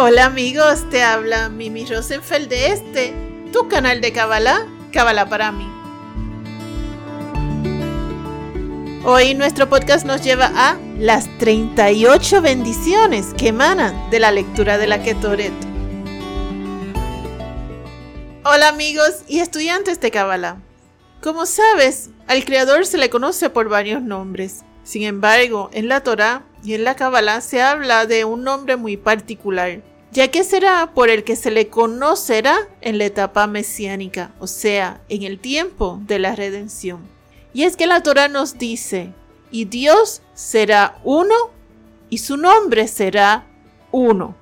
Hola amigos, te habla Mimi Rosenfeld de este, tu canal de Kabbalah, Kabbalah para mí. Hoy nuestro podcast nos lleva a las 38 bendiciones que emanan de la lectura de la Ketoret. Hola amigos y estudiantes de Kabbalah. Como sabes, al Creador se le conoce por varios nombres. Sin embargo, en la Torah y en la Kabbalah se habla de un nombre muy particular, ya que será por el que se le conocerá en la etapa mesiánica, o sea, en el tiempo de la redención. Y es que la Torah nos dice, y Dios será uno y su nombre será uno.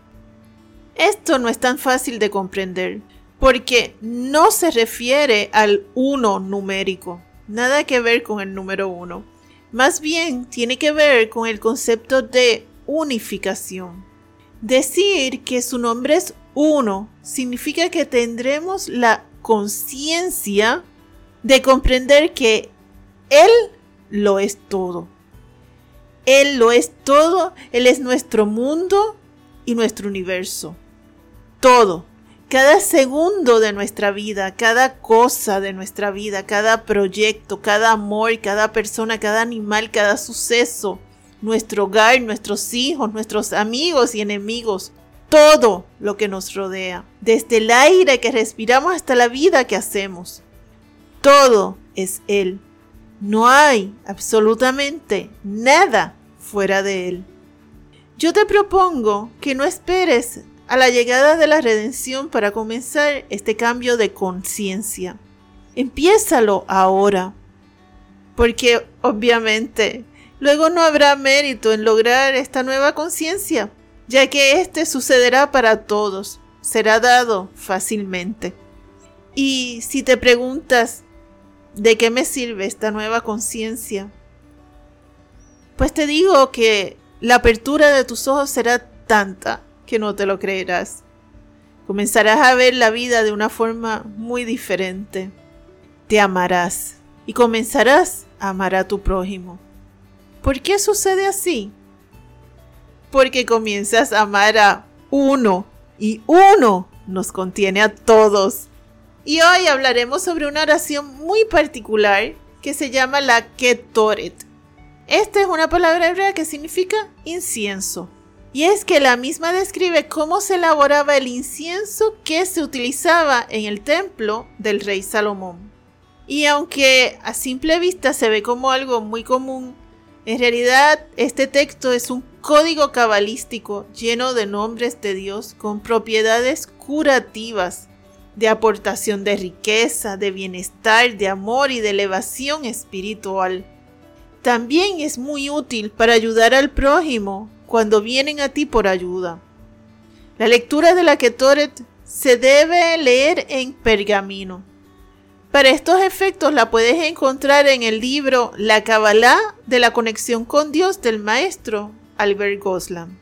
Esto no es tan fácil de comprender, porque no se refiere al uno numérico, nada que ver con el número uno más bien tiene que ver con el concepto de unificación. Decir que su nombre es uno significa que tendremos la conciencia de comprender que Él lo es todo. Él lo es todo, Él es nuestro mundo y nuestro universo. Todo cada segundo de nuestra vida, cada cosa de nuestra vida, cada proyecto, cada amor, cada persona, cada animal, cada suceso, nuestro hogar, nuestros hijos, nuestros amigos y enemigos, todo lo que nos rodea, desde el aire que respiramos hasta la vida que hacemos. Todo es Él. No hay absolutamente nada fuera de Él. Yo te propongo que no esperes a la llegada de la redención para comenzar este cambio de conciencia. Empiézalo ahora, porque obviamente luego no habrá mérito en lograr esta nueva conciencia, ya que este sucederá para todos, será dado fácilmente. Y si te preguntas, ¿de qué me sirve esta nueva conciencia? Pues te digo que la apertura de tus ojos será tanta que no te lo creerás. Comenzarás a ver la vida de una forma muy diferente. Te amarás y comenzarás a amar a tu prójimo. ¿Por qué sucede así? Porque comienzas a amar a uno y uno nos contiene a todos. Y hoy hablaremos sobre una oración muy particular que se llama la Ketoret. Esta es una palabra hebrea que significa incienso y es que la misma describe cómo se elaboraba el incienso que se utilizaba en el templo del rey Salomón. Y aunque a simple vista se ve como algo muy común, en realidad este texto es un código cabalístico lleno de nombres de Dios con propiedades curativas, de aportación de riqueza, de bienestar, de amor y de elevación espiritual. También es muy útil para ayudar al prójimo cuando vienen a ti por ayuda. La lectura de la Ketoret se debe leer en pergamino. Para estos efectos la puedes encontrar en el libro La Kabbalah de la conexión con Dios del maestro Albert Goslam.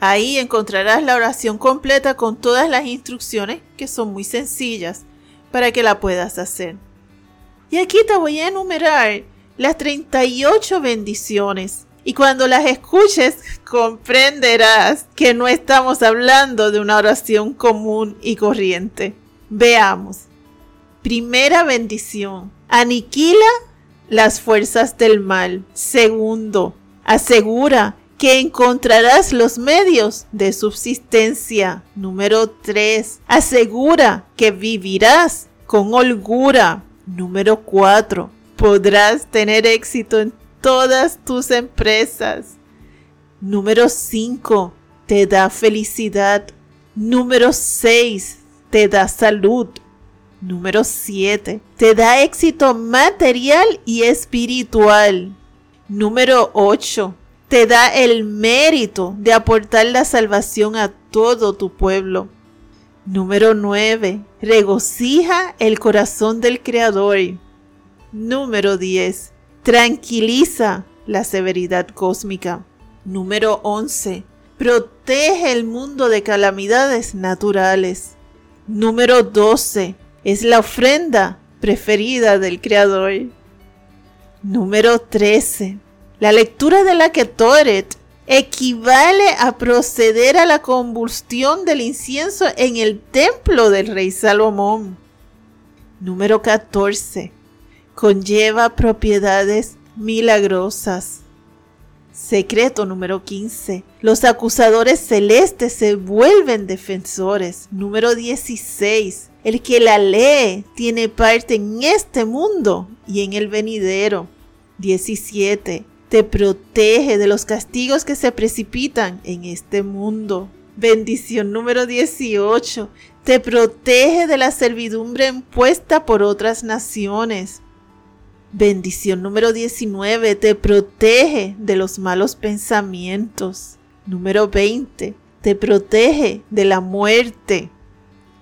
Ahí encontrarás la oración completa con todas las instrucciones que son muy sencillas para que la puedas hacer. Y aquí te voy a enumerar las 38 bendiciones y cuando las escuches comprenderás que no estamos hablando de una oración común y corriente. Veamos. Primera bendición. Aniquila las fuerzas del mal. Segundo, asegura que encontrarás los medios de subsistencia. Número 3. Asegura que vivirás con holgura. Número 4. Podrás tener éxito en todas tus empresas. Número 5, te da felicidad. Número 6, te da salud. Número 7, te da éxito material y espiritual. Número 8, te da el mérito de aportar la salvación a todo tu pueblo. Número 9. Regocija el corazón del Creador. Número 10 tranquiliza la severidad cósmica. Número 11. Protege el mundo de calamidades naturales. Número 12. Es la ofrenda preferida del Creador. Número 13. La lectura de la Ketoret equivale a proceder a la combustión del incienso en el templo del rey Salomón. Número 14. Conlleva propiedades milagrosas. Secreto número 15. Los acusadores celestes se vuelven defensores. Número 16. El que la lee tiene parte en este mundo y en el venidero. 17 te protege de los castigos que se precipitan en este mundo. Bendición número 18. Te protege de la servidumbre impuesta por otras naciones. Bendición número 19. Te protege de los malos pensamientos. Número 20. Te protege de la muerte.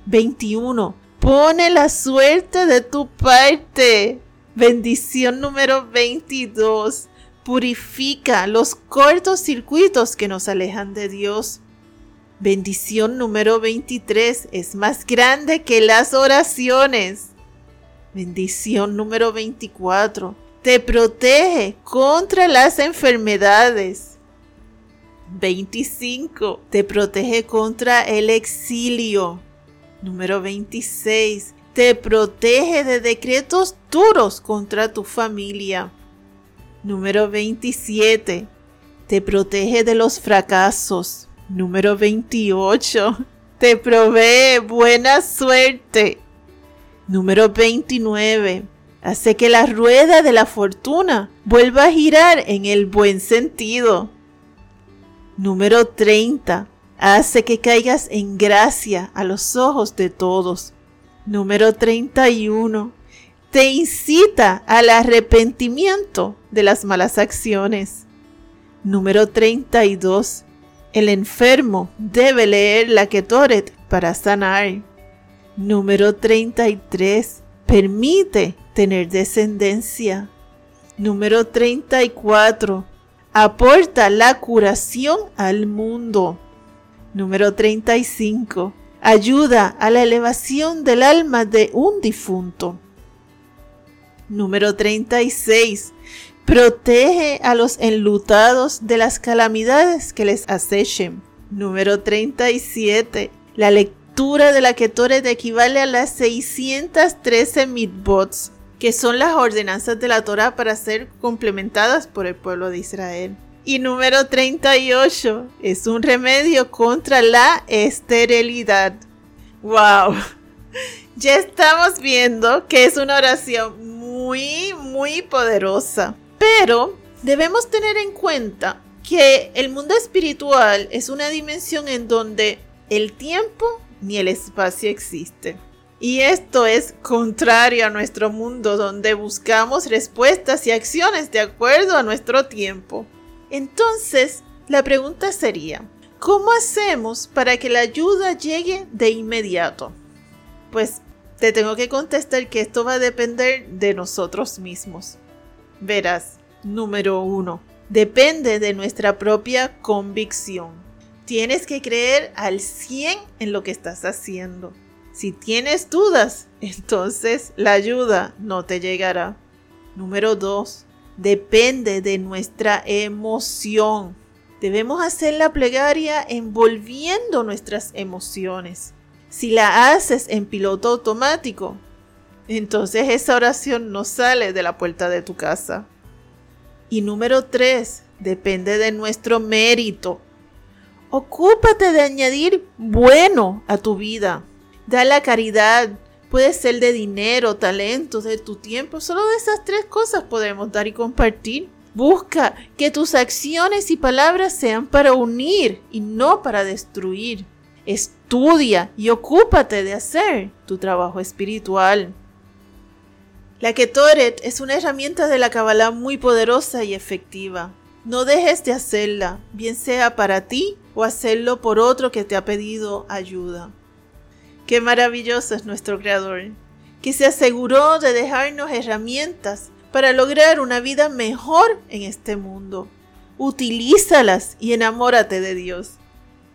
21. Pone la suerte de tu parte. Bendición número 22 purifica los cortos circuitos que nos alejan de Dios. Bendición número 23 es más grande que las oraciones. Bendición número 24 te protege contra las enfermedades. 25 te protege contra el exilio. Número 26 te protege de decretos duros contra tu familia. Número 27. Te protege de los fracasos. Número 28. Te provee buena suerte. Número 29. Hace que la rueda de la fortuna vuelva a girar en el buen sentido. Número 30. Hace que caigas en gracia a los ojos de todos. Número 31 te incita al arrepentimiento de las malas acciones. Número 32. El enfermo debe leer la Ketoret para sanar. Número 33. Permite tener descendencia. Número 34. Aporta la curación al mundo. Número 35. Ayuda a la elevación del alma de un difunto. Número 36. Protege a los enlutados de las calamidades que les acechen. Número 37. La lectura de la Ketoret equivale a las 613 mitbots, que son las ordenanzas de la Torah para ser complementadas por el pueblo de Israel. Y número 38 es un remedio contra la esterilidad. ¡Wow! Ya estamos viendo que es una oración muy, muy poderosa. Pero debemos tener en cuenta que el mundo espiritual es una dimensión en donde el tiempo ni el espacio existe. Y esto es contrario a nuestro mundo donde buscamos respuestas y acciones de acuerdo a nuestro tiempo. Entonces, la pregunta sería, ¿cómo hacemos para que la ayuda llegue de inmediato? Pues te tengo que contestar que esto va a depender de nosotros mismos. Verás, número uno, depende de nuestra propia convicción. Tienes que creer al 100 en lo que estás haciendo. Si tienes dudas, entonces la ayuda no te llegará. Número 2. Depende de nuestra emoción. Debemos hacer la plegaria envolviendo nuestras emociones. Si la haces en piloto automático, entonces esa oración no sale de la puerta de tu casa. Y número tres, depende de nuestro mérito. Ocúpate de añadir bueno a tu vida. Da la caridad. Puede ser de dinero, talento, de tu tiempo. Solo de esas tres cosas podemos dar y compartir. Busca que tus acciones y palabras sean para unir y no para destruir. Estudia y ocúpate de hacer tu trabajo espiritual. La Ketoret es una herramienta de la Kabbalah muy poderosa y efectiva. No dejes de hacerla, bien sea para ti o hacerlo por otro que te ha pedido ayuda. Qué maravilloso es nuestro Creador, que se aseguró de dejarnos herramientas para lograr una vida mejor en este mundo. Utilízalas y enamórate de Dios,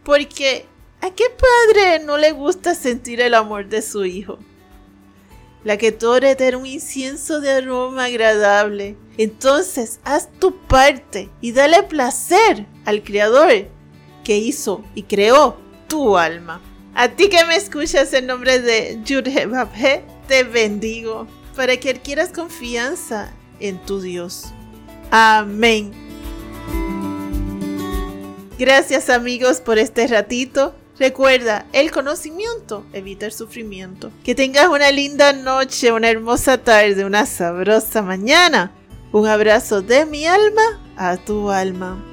porque ¿A qué padre no le gusta sentir el amor de su hijo? La que torre era un incienso de aroma agradable. Entonces haz tu parte y dale placer al Creador que hizo y creó tu alma. A ti que me escuchas en nombre de Yudhebabhe, te bendigo para que adquieras confianza en tu Dios. Amén. Gracias amigos por este ratito. Recuerda, el conocimiento evita el sufrimiento. Que tengas una linda noche, una hermosa tarde, una sabrosa mañana. Un abrazo de mi alma a tu alma.